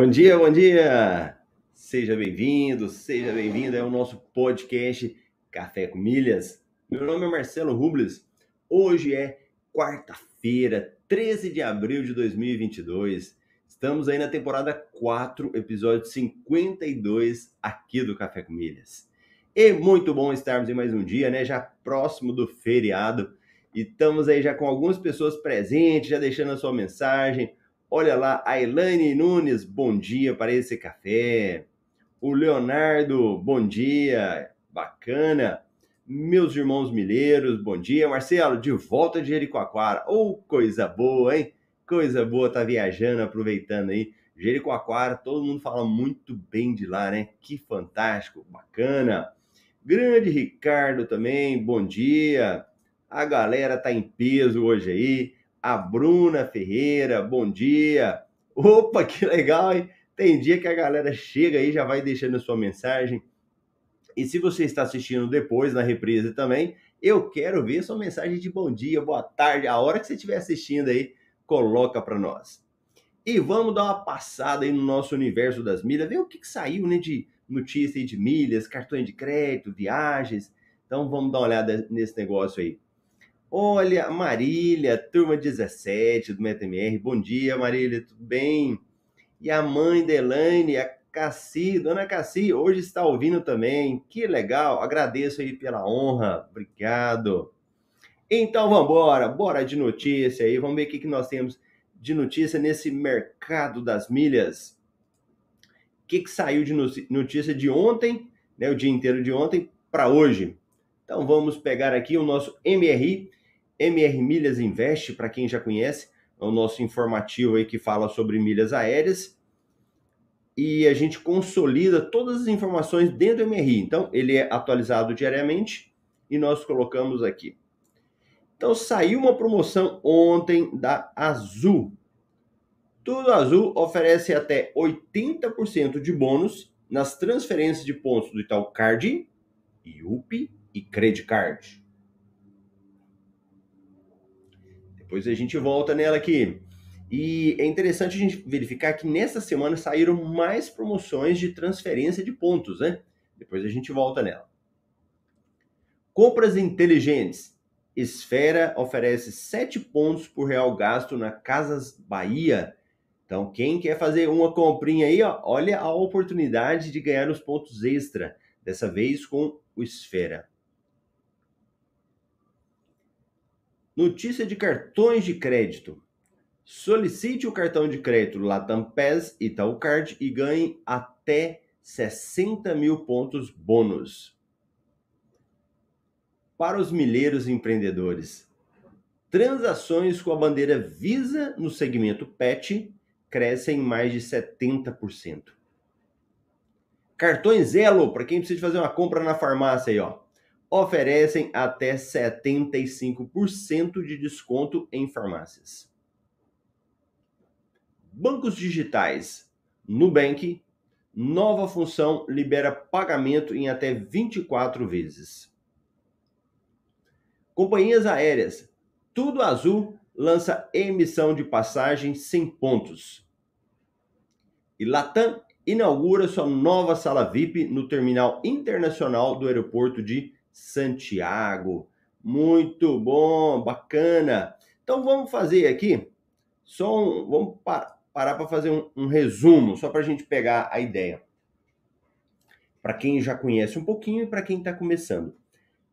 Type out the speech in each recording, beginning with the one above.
Bom dia, bom dia! Seja bem-vindo, seja bem-vinda ao nosso podcast Café com Milhas. Meu nome é Marcelo Rubles. Hoje é quarta-feira, 13 de abril de 2022. Estamos aí na temporada 4, episódio 52 aqui do Café com Milhas. E muito bom estarmos em mais um dia, né? Já próximo do feriado. E estamos aí já com algumas pessoas presentes, já deixando a sua mensagem Olha lá, a Elaine Nunes, bom dia para esse café. O Leonardo, bom dia, bacana. Meus irmãos milheiros, bom dia. Marcelo, de volta de Jericoacoara. Oh, coisa boa, hein? Coisa boa tá viajando, aproveitando aí. Jericoacoara, todo mundo fala muito bem de lá, né? Que fantástico, bacana. Grande Ricardo também, bom dia. A galera tá em peso hoje aí a Bruna Ferreira, bom dia. Opa, que legal, hein? Tem dia que a galera chega aí, já vai deixando a sua mensagem. E se você está assistindo depois na reprise também, eu quero ver sua mensagem de bom dia, boa tarde, a hora que você estiver assistindo aí, coloca para nós. E vamos dar uma passada aí no nosso universo das milhas, ver o que, que saiu né, de notícia de milhas, cartões de crédito, viagens. Então vamos dar uma olhada nesse negócio aí. Olha, Marília, turma 17 do MetaMR. Bom dia, Marília, tudo bem? E a mãe da Elaine, a Cassi, dona Cassi, hoje está ouvindo também. Que legal, agradeço aí pela honra, obrigado. Então vamos embora, bora de notícia aí, vamos ver o que, que nós temos de notícia nesse mercado das milhas. O que, que saiu de notícia de ontem, né, o dia inteiro de ontem, para hoje? Então vamos pegar aqui o nosso MRI MR Milhas Invest, para quem já conhece, é o nosso informativo aí que fala sobre milhas aéreas. E a gente consolida todas as informações dentro do MRI. Então, ele é atualizado diariamente e nós colocamos aqui. Então, saiu uma promoção ontem da Azul. Tudo Azul oferece até 80% de bônus nas transferências de pontos do Itaú Card, IUP e Credit Card. Depois a gente volta nela aqui. E é interessante a gente verificar que nessa semana saíram mais promoções de transferência de pontos, né? Depois a gente volta nela. Compras inteligentes. Esfera oferece 7 pontos por real gasto na Casas Bahia. Então, quem quer fazer uma comprinha aí, ó, olha a oportunidade de ganhar os pontos extra. Dessa vez com o Esfera. Notícia de cartões de crédito. Solicite o cartão de crédito Latam PES Itaú Card e ganhe até 60 mil pontos bônus. Para os milheiros empreendedores, transações com a bandeira Visa no segmento PET crescem mais de 70%. Cartões Elo, para quem precisa fazer uma compra na farmácia aí, ó oferecem até 75% de desconto em farmácias. Bancos digitais. Nubank, nova função libera pagamento em até 24 vezes. Companhias aéreas. Tudo Azul lança emissão de passagem sem pontos. E Latam inaugura sua nova sala VIP no terminal internacional do aeroporto de Santiago. Muito bom, bacana. Então vamos fazer aqui só um, vamos parar para fazer um, um resumo, só para a gente pegar a ideia. Para quem já conhece um pouquinho e para quem está começando.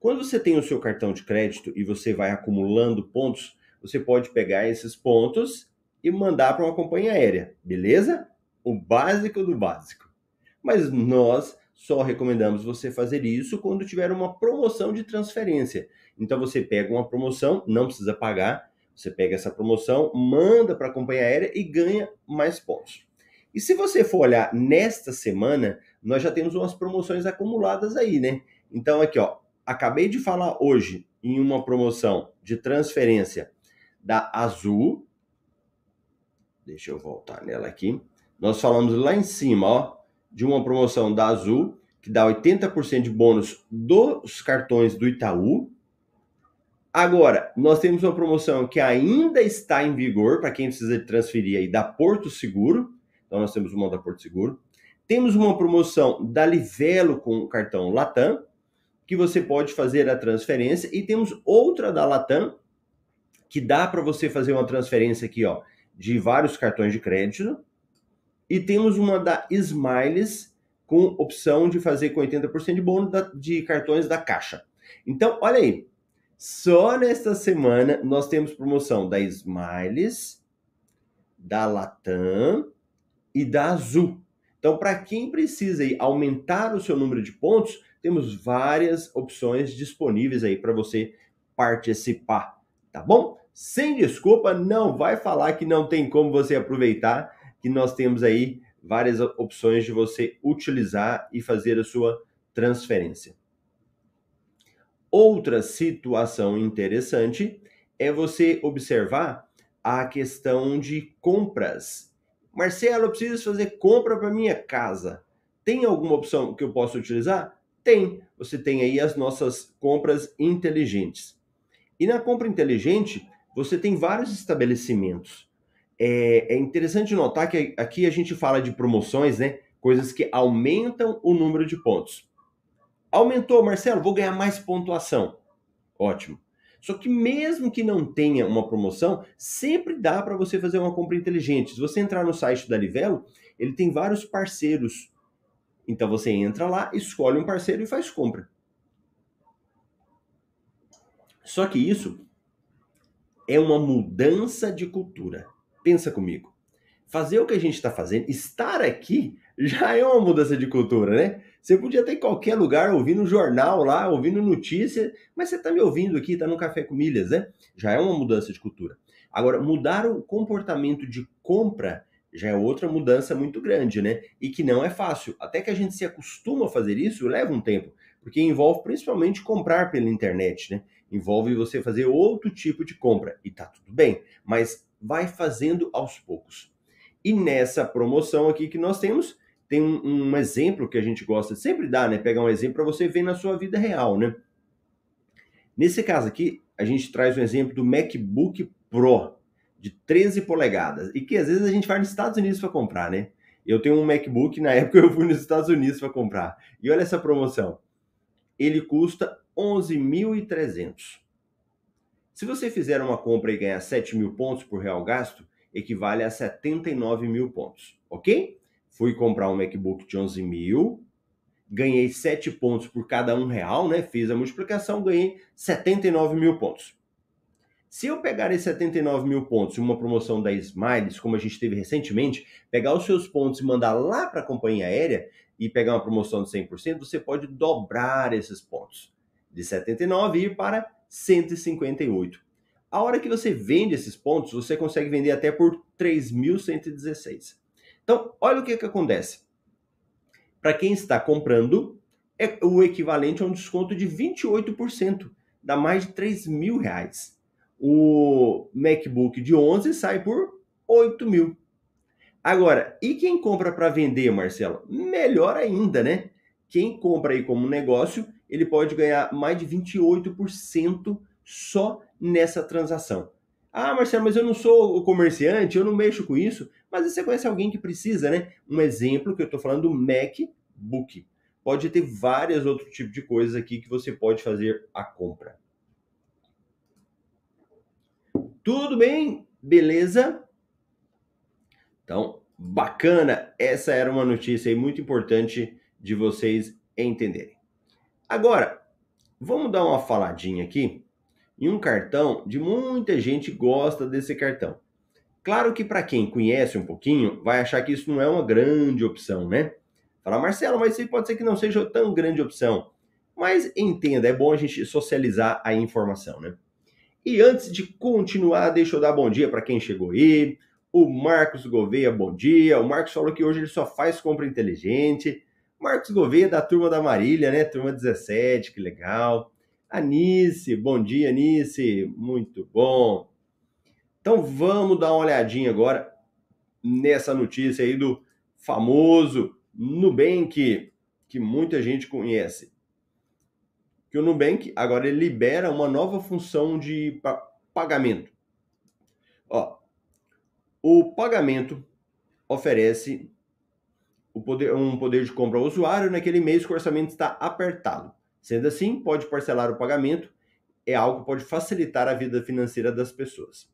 Quando você tem o seu cartão de crédito e você vai acumulando pontos, você pode pegar esses pontos e mandar para uma companhia aérea, beleza? O básico do básico. Mas nós só recomendamos você fazer isso quando tiver uma promoção de transferência. Então você pega uma promoção, não precisa pagar, você pega essa promoção, manda para a companhia aérea e ganha mais pontos. E se você for olhar nesta semana, nós já temos umas promoções acumuladas aí, né? Então aqui, ó, acabei de falar hoje em uma promoção de transferência da Azul. Deixa eu voltar nela aqui. Nós falamos lá em cima, ó, de uma promoção da Azul que dá 80% de bônus dos cartões do Itaú Agora, nós temos uma promoção que ainda está em vigor para quem precisa transferir aí da Porto Seguro. Então, nós temos uma da Porto Seguro. Temos uma promoção da Livelo com o cartão Latam, que você pode fazer a transferência. E temos outra da Latam, que dá para você fazer uma transferência aqui, ó, de vários cartões de crédito. E temos uma da Smiles, com opção de fazer com 80% de bônus de cartões da Caixa. Então, olha aí, só nesta semana nós temos promoção da Smiles, da Latam e da Azul. Então, para quem precisa aí, aumentar o seu número de pontos, temos várias opções disponíveis aí para você participar, tá bom? Sem desculpa, não vai falar que não tem como você aproveitar, que nós temos aí várias opções de você utilizar e fazer a sua transferência. Outra situação interessante é você observar a questão de compras. Marcelo, eu preciso fazer compra para minha casa. Tem alguma opção que eu possa utilizar? Tem. Você tem aí as nossas compras inteligentes. E na compra inteligente, você tem vários estabelecimentos. É, é interessante notar que aqui a gente fala de promoções, né? Coisas que aumentam o número de pontos. Aumentou, Marcelo, vou ganhar mais pontuação. Ótimo. Só que mesmo que não tenha uma promoção, sempre dá para você fazer uma compra inteligente. Se você entrar no site da Livelo, ele tem vários parceiros. Então você entra lá, escolhe um parceiro e faz compra. Só que isso é uma mudança de cultura. Pensa comigo. Fazer o que a gente está fazendo, estar aqui, já é uma mudança de cultura, né? Você podia estar em qualquer lugar ouvindo jornal lá, ouvindo notícia, mas você está me ouvindo aqui, está no Café com Milhas, né? Já é uma mudança de cultura. Agora, mudar o comportamento de compra já é outra mudança muito grande, né? E que não é fácil. Até que a gente se acostuma a fazer isso, leva um tempo, porque envolve principalmente comprar pela internet, né? Envolve você fazer outro tipo de compra e tá tudo bem, mas vai fazendo aos poucos. E nessa promoção aqui que nós temos, tem um, um, exemplo que a gente gosta de sempre dar, né? Pegar um exemplo para você ver na sua vida real, né? Nesse caso aqui, a gente traz um exemplo do MacBook Pro de 13 polegadas e que às vezes a gente vai nos Estados Unidos para comprar, né? Eu tenho um MacBook, na época eu fui nos Estados Unidos para comprar. E olha essa promoção. Ele custa 11.300. Se você fizer uma compra e ganhar 7 mil pontos por real gasto, equivale a 79 mil pontos, ok? fui comprar um MacBook de 11 mil, ganhei 7 pontos por cada um real, né? Fiz a multiplicação, ganhei 79 mil pontos. Se eu pegar esses 79 mil pontos em uma promoção da Smiles, como a gente teve recentemente, pegar os seus pontos e mandar lá para a companhia aérea e pegar uma promoção de 100%, você pode dobrar esses pontos. De 79 ir para 158. A hora que você vende esses pontos, você consegue vender até por 3.116. Então, olha o que, que acontece. Para quem está comprando, é o equivalente a um desconto de 28%, dá mais de 3 mil reais. O MacBook de 11 sai por 8 mil. Agora, e quem compra para vender, Marcelo? Melhor ainda, né? Quem compra aí como negócio, ele pode ganhar mais de 28% só nessa transação. Ah, Marcelo, mas eu não sou comerciante, eu não mexo com isso. Mas você conhece alguém que precisa, né? Um exemplo que eu estou falando do MacBook. Pode ter vários outros tipos de coisas aqui que você pode fazer a compra. Tudo bem? Beleza? Então, bacana, essa era uma notícia muito importante de vocês entenderem. Agora, vamos dar uma faladinha aqui em um cartão de muita gente gosta desse cartão. Claro que para quem conhece um pouquinho, vai achar que isso não é uma grande opção, né? Fala, Marcelo, mas pode ser que não seja tão grande opção. Mas entenda, é bom a gente socializar a informação, né? E antes de continuar, deixa eu dar bom dia para quem chegou aí. O Marcos Gouveia, bom dia. O Marcos falou que hoje ele só faz compra inteligente. Marcos Gouveia da turma da Marília, né? Turma 17, que legal. Anice, bom dia, Anice. Muito bom. Então vamos dar uma olhadinha agora nessa notícia aí do famoso Nubank, que muita gente conhece. Que o Nubank agora ele libera uma nova função de pagamento. Ó, o pagamento oferece poder, um poder de compra ao usuário naquele mês que o orçamento está apertado. Sendo assim, pode parcelar o pagamento, é algo que pode facilitar a vida financeira das pessoas.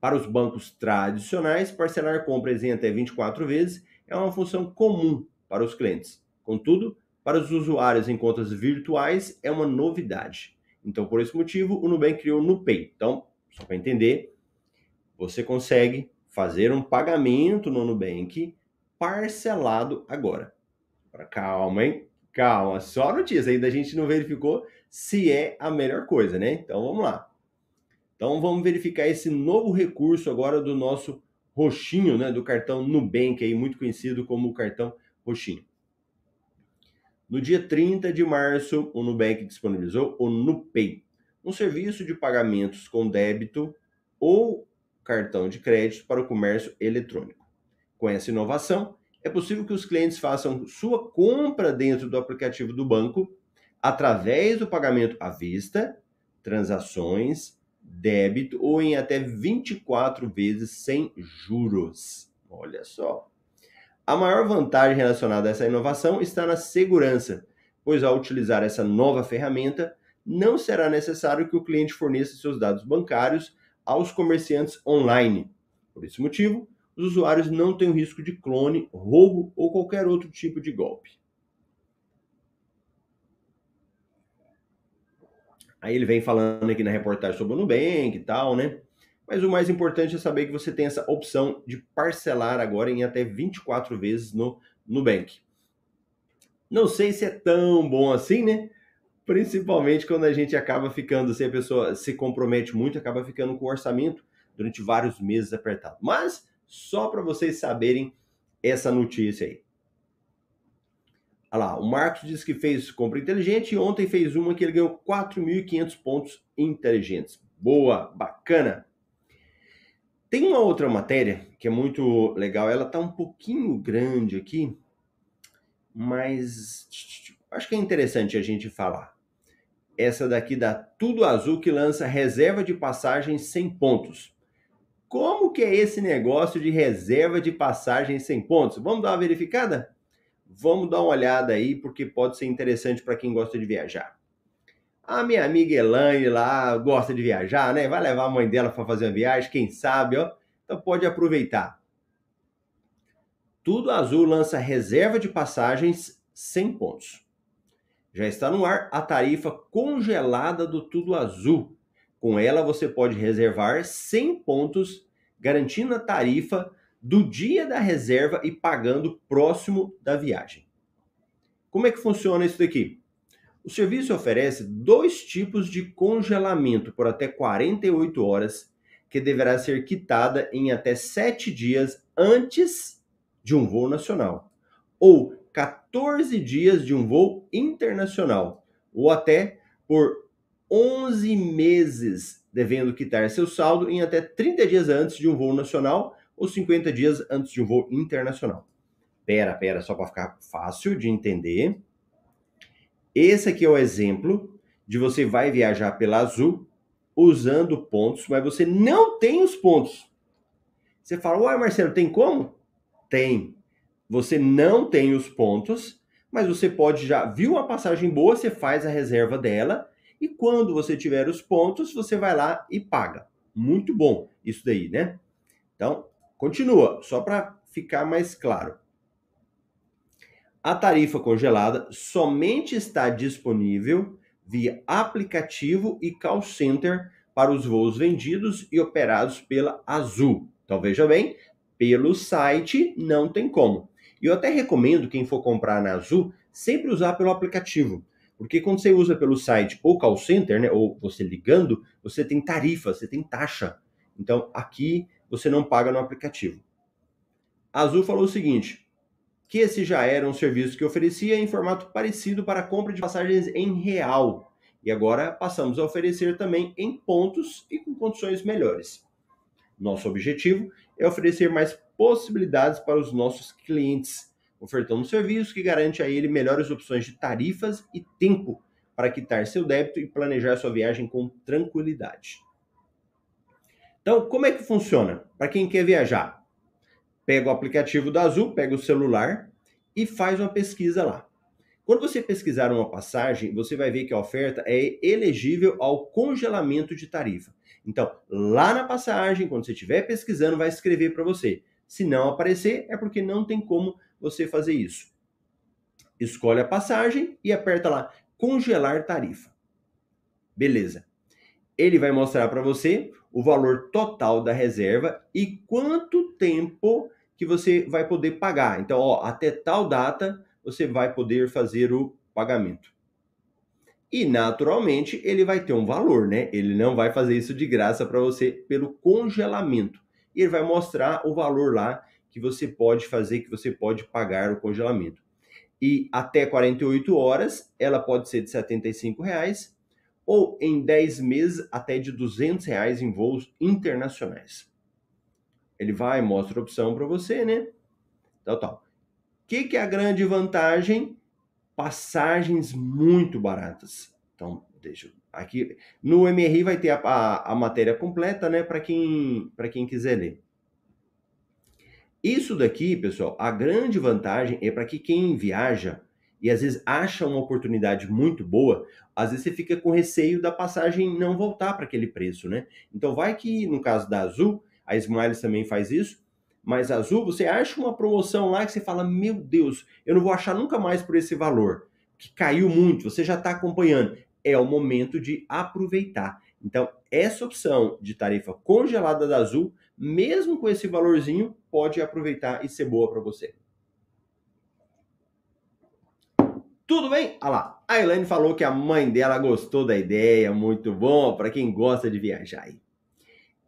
Para os bancos tradicionais, parcelar compras em até 24 vezes é uma função comum para os clientes. Contudo, para os usuários em contas virtuais é uma novidade. Então, por esse motivo, o Nubank criou o NuPay. Então, só para entender, você consegue fazer um pagamento no Nubank parcelado agora. Calma, hein? Calma, só notícia. Ainda a gente não verificou se é a melhor coisa, né? Então vamos lá. Então vamos verificar esse novo recurso agora do nosso roxinho, né? Do cartão Nubank, aí, muito conhecido como o cartão roxinho. No dia 30 de março, o Nubank disponibilizou o NuPay, um serviço de pagamentos com débito ou cartão de crédito para o comércio eletrônico. Com essa inovação, é possível que os clientes façam sua compra dentro do aplicativo do banco através do pagamento à vista, transações, débito ou em até 24 vezes sem juros. Olha só. A maior vantagem relacionada a essa inovação está na segurança, pois ao utilizar essa nova ferramenta, não será necessário que o cliente forneça seus dados bancários aos comerciantes online. Por esse motivo, os usuários não têm o risco de clone, roubo ou qualquer outro tipo de golpe. Aí ele vem falando aqui na reportagem sobre o Nubank e tal, né? Mas o mais importante é saber que você tem essa opção de parcelar agora em até 24 vezes no Nubank. Não sei se é tão bom assim, né? Principalmente quando a gente acaba ficando, se a pessoa se compromete muito, acaba ficando com o orçamento durante vários meses apertado. Mas só para vocês saberem essa notícia aí. Olha lá, o Marcos disse que fez compra inteligente e ontem fez uma que ele ganhou 4.500 pontos inteligentes. Boa, bacana. Tem uma outra matéria que é muito legal, ela tá um pouquinho grande aqui, mas acho que é interessante a gente falar. Essa daqui da Tudo Azul que lança reserva de passagem sem pontos. Como que é esse negócio de reserva de passagem sem pontos? Vamos dar uma verificada? Vamos dar uma olhada aí, porque pode ser interessante para quem gosta de viajar. A minha amiga Elaine lá gosta de viajar, né? Vai levar a mãe dela para fazer uma viagem, quem sabe, ó. Então pode aproveitar. Tudo Azul lança reserva de passagens sem pontos. Já está no ar a tarifa congelada do Tudo Azul. Com ela você pode reservar 100 pontos garantindo a tarifa do dia da reserva e pagando próximo da viagem. Como é que funciona isso daqui? O serviço oferece dois tipos de congelamento por até 48 horas, que deverá ser quitada em até 7 dias antes de um voo nacional, ou 14 dias de um voo internacional, ou até por 11 meses devendo quitar seu saldo em até 30 dias antes de um voo nacional ou 50 dias antes de um voo internacional. Pera, pera, só para ficar fácil de entender. Esse aqui é o exemplo de você vai viajar pela Azul usando pontos, mas você não tem os pontos. Você fala, uai, Marcelo, tem como? Tem. Você não tem os pontos, mas você pode já, viu a passagem boa, você faz a reserva dela e quando você tiver os pontos, você vai lá e paga. Muito bom isso daí, né? Então, continua, só para ficar mais claro. A tarifa congelada somente está disponível via aplicativo e call center para os voos vendidos e operados pela Azul. Então veja bem, pelo site não tem como. E eu até recomendo quem for comprar na Azul sempre usar pelo aplicativo. Porque quando você usa pelo site ou call center, né, ou você ligando, você tem tarifa, você tem taxa. Então aqui você não paga no aplicativo. A Azul falou o seguinte: que esse já era um serviço que oferecia em formato parecido para compra de passagens em real. E agora passamos a oferecer também em pontos e com condições melhores. Nosso objetivo é oferecer mais possibilidades para os nossos clientes, ofertando um serviço que garante a ele melhores opções de tarifas e tempo para quitar seu débito e planejar sua viagem com tranquilidade. Então, como é que funciona? Para quem quer viajar, pega o aplicativo da Azul, pega o celular e faz uma pesquisa lá. Quando você pesquisar uma passagem, você vai ver que a oferta é elegível ao congelamento de tarifa. Então, lá na passagem, quando você estiver pesquisando, vai escrever para você. Se não aparecer, é porque não tem como você fazer isso. Escolhe a passagem e aperta lá congelar tarifa. Beleza. Ele vai mostrar para você o valor total da reserva e quanto tempo que você vai poder pagar. Então, ó, até tal data você vai poder fazer o pagamento. E naturalmente ele vai ter um valor, né? Ele não vai fazer isso de graça para você pelo congelamento. Ele vai mostrar o valor lá que você pode fazer, que você pode pagar o congelamento. E até 48 horas, ela pode ser de 75 reais, ou em 10 meses até de 200 reais em voos internacionais. Ele vai mostra a opção para você, né? Tal, tal. O que, que é a grande vantagem? Passagens muito baratas. Então, deixa aqui no MRI vai ter a, a, a matéria completa, né? Para quem para quem quiser ler. Isso daqui, pessoal, a grande vantagem é para que quem viaja e às vezes acha uma oportunidade muito boa, às vezes você fica com receio da passagem não voltar para aquele preço, né? Então vai que no caso da Azul, a Smiles também faz isso. Mas Azul, você acha uma promoção lá que você fala: Meu Deus, eu não vou achar nunca mais por esse valor, que caiu muito, você já está acompanhando. É o momento de aproveitar. Então, essa opção de tarifa congelada da Azul, mesmo com esse valorzinho, pode aproveitar e ser boa para você. Tudo bem? Olha lá, a Elaine falou que a mãe dela gostou da ideia, muito bom para quem gosta de viajar.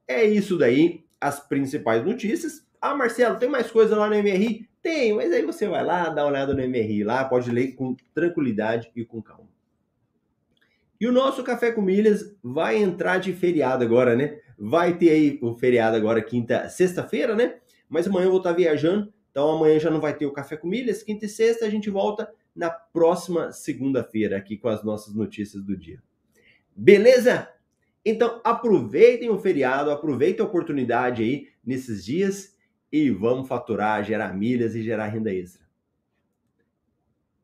É isso daí as principais notícias. Ah, Marcelo, tem mais coisa lá no MRI? Tem, mas aí você vai lá, dá uma olhada no MRI lá, pode ler com tranquilidade e com calma. E o nosso Café com Milhas vai entrar de feriado agora, né? Vai ter aí o feriado agora, quinta, sexta-feira, né? Mas amanhã eu vou estar viajando, então amanhã já não vai ter o Café com Milhas. Quinta e sexta a gente volta na próxima segunda-feira aqui com as nossas notícias do dia. Beleza? Então aproveitem o feriado, aproveitem a oportunidade aí nesses dias e vamos faturar, gerar milhas e gerar renda extra.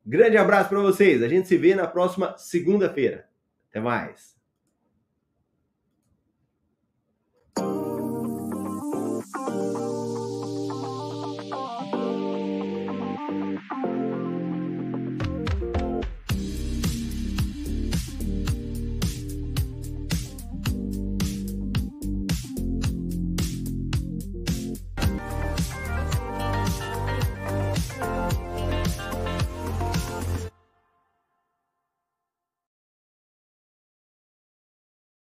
Grande abraço para vocês. A gente se vê na próxima segunda-feira. Até mais.